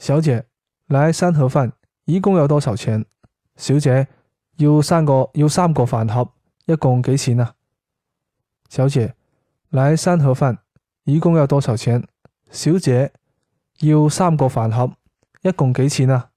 小姐来山河饭一共有多少钱？小姐要三个要三个饭盒一共几钱啊？小姐来山河饭一共有多少钱？小姐要三个饭盒一共几钱啊？